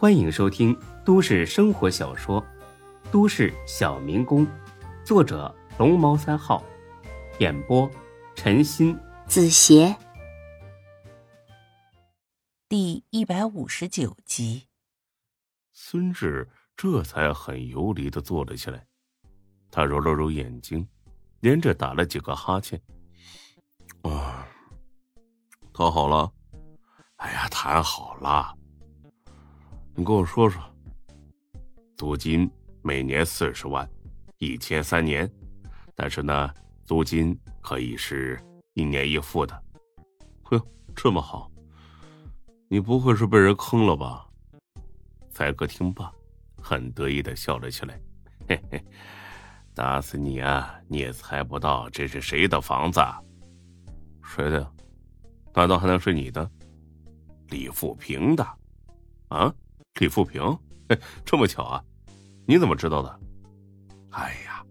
欢迎收听都市生活小说《都市小民工》，作者龙猫三号，演播陈鑫、子邪，第一百五十九集。孙志这才很游离的坐了起来，他揉了揉眼睛，连着打了几个哈欠。啊，谈好了。哎呀，谈好了。你跟我说说，租金每年四十万，一签三年，但是呢，租金可以是一年一付的。呵，这么好，你不会是被人坑了吧？才哥听罢，很得意的笑了起来，嘿嘿，打死你啊！你也猜不到这是谁的房子？谁的？难道还能是你的？李富平的？啊？李富平，这么巧啊？你怎么知道的？哎呀，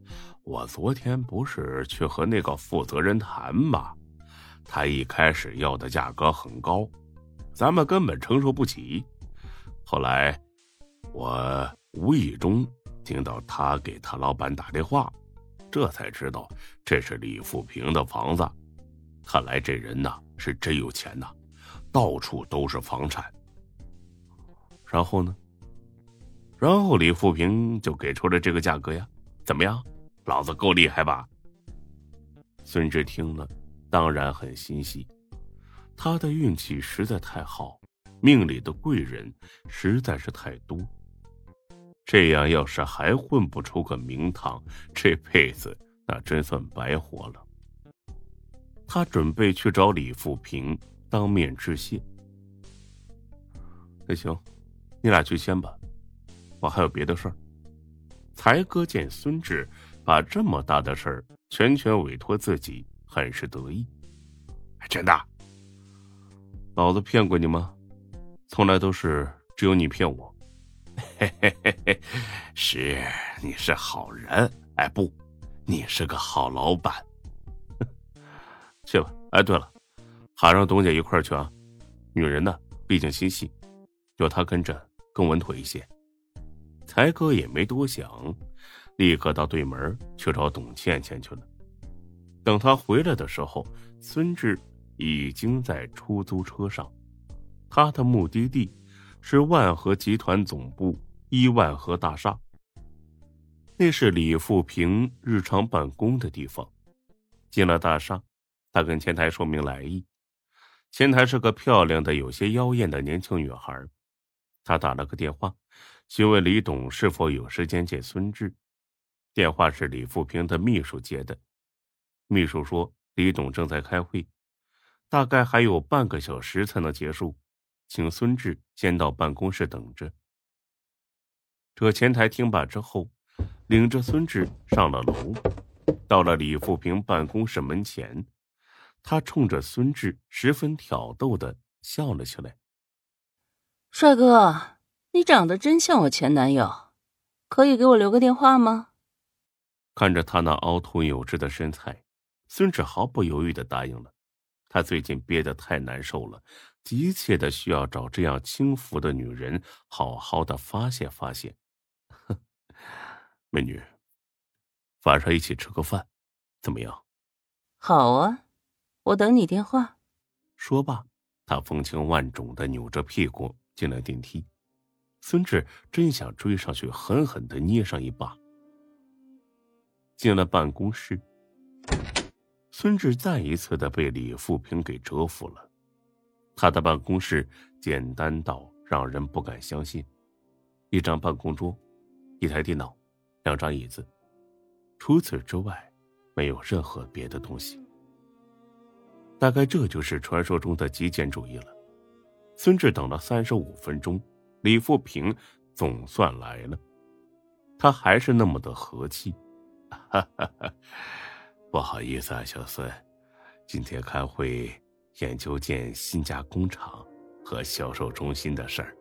我昨天不是去和那个负责人谈吗？他一开始要的价格很高，咱们根本承受不起。后来我无意中听到他给他老板打电话，这才知道这是李富平的房子。看来这人呐是真有钱呐，到处都是房产。然后呢？然后李富平就给出了这个价格呀，怎么样？老子够厉害吧？孙志听了，当然很欣喜。他的运气实在太好，命里的贵人实在是太多。这样要是还混不出个名堂，这辈子那真算白活了。他准备去找李富平当面致谢。那行。你俩去先吧，我还有别的事儿。才哥见孙志把这么大的事儿全权委托自己，很是得意。真的？老子骗过你吗？从来都是只有你骗我。嘿嘿嘿嘿，是，你是好人。哎，不，你是个好老板。去吧。哎，对了，喊上董姐一块儿去啊。女人呢，毕竟心细，有她跟着。更稳妥一些，才哥也没多想，立刻到对门去找董倩倩去了。等他回来的时候，孙志已经在出租车上，他的目的地是万和集团总部一万和大厦，那是李富平日常办公的地方。进了大厦，他跟前台说明来意，前台是个漂亮的、有些妖艳的年轻女孩。他打了个电话，询问李董是否有时间见孙志。电话是李富平的秘书接的，秘书说李董正在开会，大概还有半个小时才能结束，请孙志先到办公室等着。这前台听罢之后，领着孙志上了楼，到了李富平办公室门前，他冲着孙志十分挑逗的笑了起来。帅哥，你长得真像我前男友，可以给我留个电话吗？看着他那凹凸有致的身材，孙志毫不犹豫的答应了。他最近憋得太难受了，急切的需要找这样轻浮的女人，好好的发泄发泄。美女，晚上一起吃个饭，怎么样？好啊，我等你电话。说罢，他风情万种的扭着屁股。进了电梯，孙志真想追上去狠狠的捏上一把。进了办公室，孙志再一次的被李富平给折服了。他的办公室简单到让人不敢相信：一张办公桌，一台电脑，两张椅子，除此之外，没有任何别的东西。大概这就是传说中的极简主义了。孙志等了三十五分钟，李富平总算来了。他还是那么的和气。不好意思啊，小孙，今天开会研究建新家工厂和销售中心的事儿，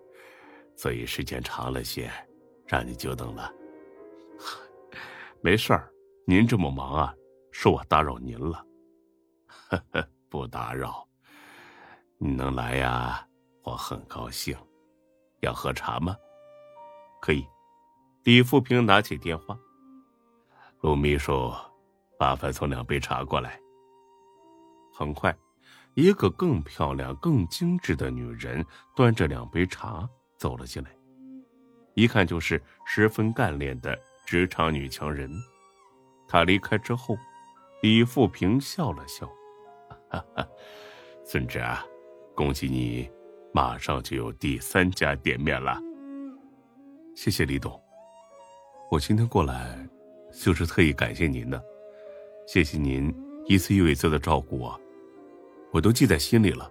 所以时间长了些，让你久等了。没事儿，您这么忙啊，是我打扰您了。呵呵，不打扰，你能来呀？我很高兴，要喝茶吗？可以。李富平拿起电话。陆秘书，麻烦送两杯茶过来。很快，一个更漂亮、更精致的女人端着两杯茶走了进来，一看就是十分干练的职场女强人。她离开之后，李富平笑了笑：“哈哈，孙志啊，恭喜你，马上就有第三家店面了。”谢谢李董。我今天过来，就是特意感谢您的，谢谢您一次又一次的照顾我，我都记在心里了。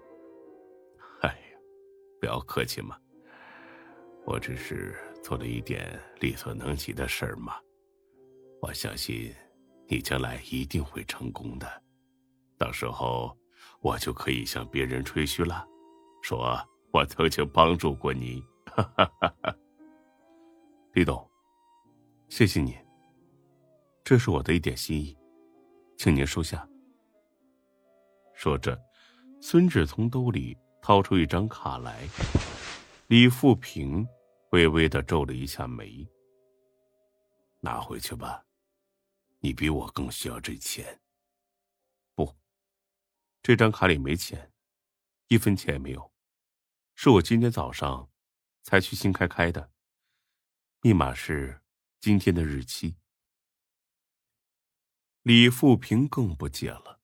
哎呀，不要客气嘛，我只是做了一点力所能及的事儿嘛。我相信你将来一定会成功的，到时候我就可以向别人吹嘘了，说我曾经帮助过你。李董。谢谢你，这是我的一点心意，请您收下。说着，孙志从兜里掏出一张卡来。李富平微微的皱了一下眉：“拿回去吧，你比我更需要这钱。”“不，这张卡里没钱，一分钱也没有，是我今天早上才去新开开的，密码是。”今天的日期，李富平更不解了。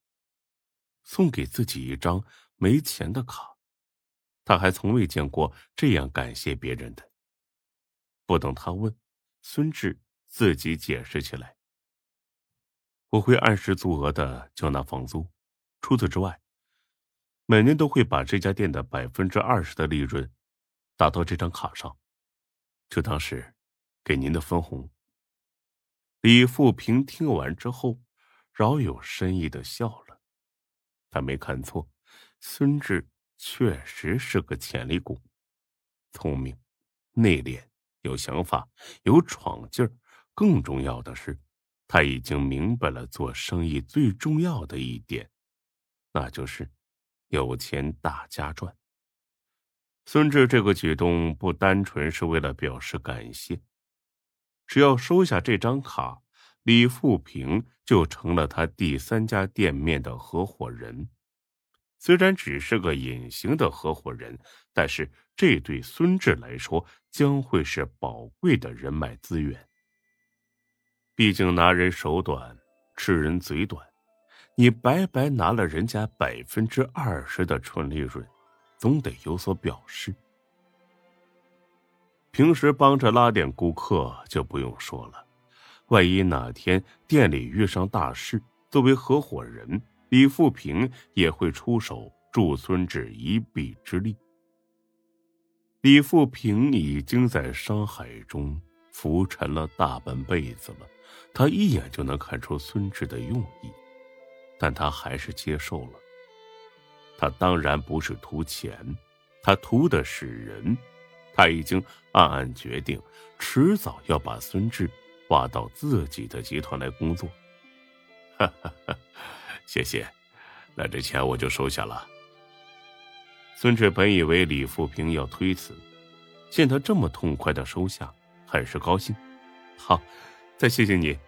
送给自己一张没钱的卡，他还从未见过这样感谢别人的。不等他问，孙志自己解释起来：“我会按时足额的交纳房租，除此之外，每年都会把这家店的百分之二十的利润打到这张卡上，就当是。”给您的分红。李富平听完之后，饶有深意的笑了。他没看错，孙志确实是个潜力股，聪明、内敛、有想法、有闯劲儿。更重要的是，他已经明白了做生意最重要的一点，那就是有钱大家赚。孙志这个举动不单纯是为了表示感谢。只要收下这张卡，李富平就成了他第三家店面的合伙人。虽然只是个隐形的合伙人，但是这对孙志来说将会是宝贵的人脉资源。毕竟拿人手短，吃人嘴短，你白白拿了人家百分之二十的纯利润，总得有所表示。平时帮着拉点顾客就不用说了，万一哪天店里遇上大事，作为合伙人，李富平也会出手助孙志一臂之力。李富平已经在商海中浮沉了大半辈子了，他一眼就能看出孙志的用意，但他还是接受了。他当然不是图钱，他图的是人。他已经暗暗决定，迟早要把孙志挖到自己的集团来工作。哈哈哈，谢谢，那这钱我就收下了。孙志本以为李富平要推辞，见他这么痛快的收下，很是高兴。好，再谢谢你，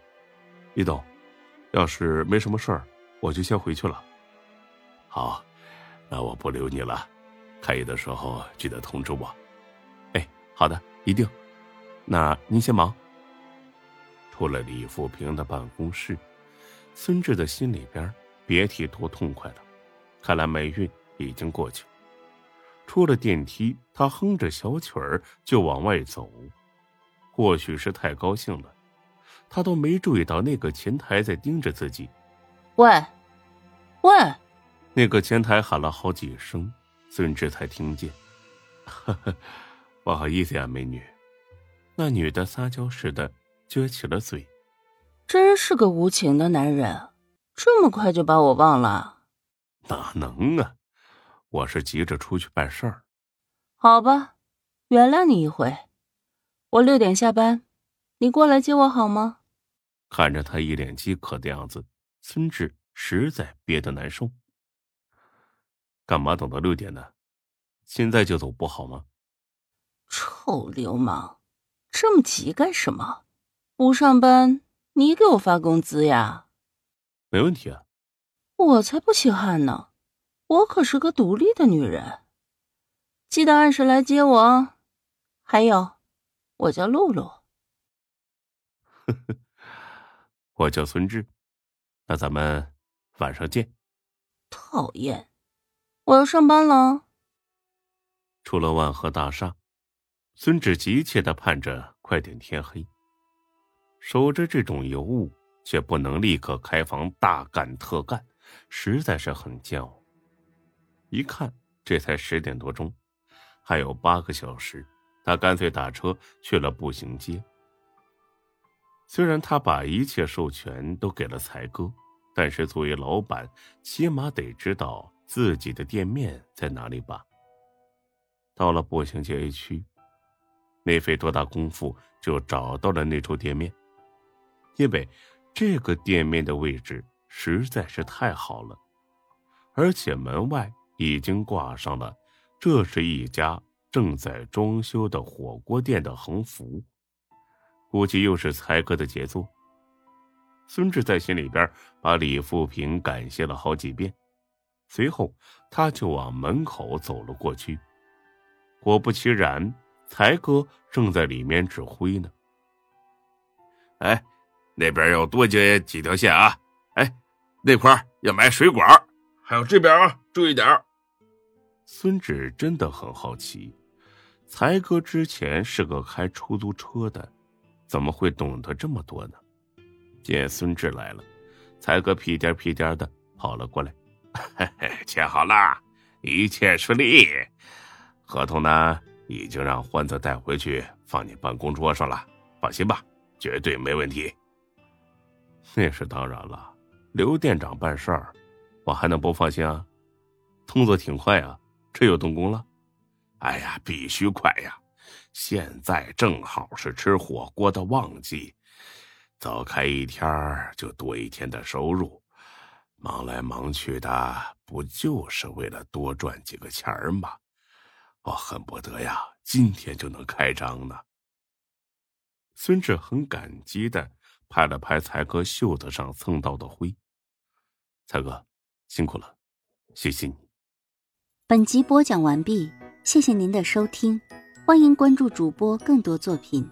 李董。要是没什么事儿，我就先回去了。好，那我不留你了，开业的时候记得通知我。哎好的，一定。那您先忙。出了李富平的办公室，孙志的心里边别提多痛快了。看来霉运已经过去。出了电梯，他哼着小曲儿就往外走。或许是太高兴了，他都没注意到那个前台在盯着自己。喂，喂！那个前台喊了好几声，孙志才听见。呵呵。不好意思呀，美女。那女的撒娇似的撅起了嘴。真是个无情的男人，这么快就把我忘了？哪能啊！我是急着出去办事儿。好吧，原谅你一回。我六点下班，你过来接我好吗？看着他一脸饥渴的样子，孙志实在憋得难受。干嘛等到六点呢？现在就走不好吗？臭流氓，这么急干什么？不上班，你给我发工资呀？没问题啊。我才不稀罕呢，我可是个独立的女人。记得按时来接我。还有，我叫露露。呵呵，我叫孙志。那咱们晚上见。讨厌，我要上班了。出了万和大厦，孙志急切的盼着快点天黑。守着这种尤物，却不能立刻开房大干特干，实在是很煎熬。一看这才十点多钟，还有八个小时，他干脆打车去了步行街。虽然他把一切授权都给了才哥，但是作为老板，起码得知道自己的店面在哪里吧。到了步行街 A 区，没费多大功夫就找到了那处店面。因为这个店面的位置实在是太好了，而且门外已经挂上了“这是一家正在装修的火锅店”的横幅，估计又是才哥的杰作。孙志在心里边把李富平感谢了好几遍，随后他就往门口走了过去。果不其然，才哥正在里面指挥呢。哎。那边要多接几条线啊！哎，那块要买水管，还有这边啊，注意点。孙志真的很好奇，才哥之前是个开出租车的，怎么会懂得这么多呢？见孙志来了，才哥屁颠屁颠的跑了过来，嘿嘿，签好了，一切顺利。合同呢，已经让欢子带回去，放你办公桌上了，放心吧，绝对没问题。那是当然了，刘店长办事儿，我还能不放心啊？动作挺快啊，这又动工了。哎呀，必须快呀！现在正好是吃火锅的旺季，早开一天就多一天的收入。忙来忙去的，不就是为了多赚几个钱儿吗？我恨不得呀，今天就能开张呢。孙志很感激的。拍了拍才哥袖子上蹭到的灰，才哥辛苦了，谢谢你。本集播讲完毕，谢谢您的收听，欢迎关注主播更多作品。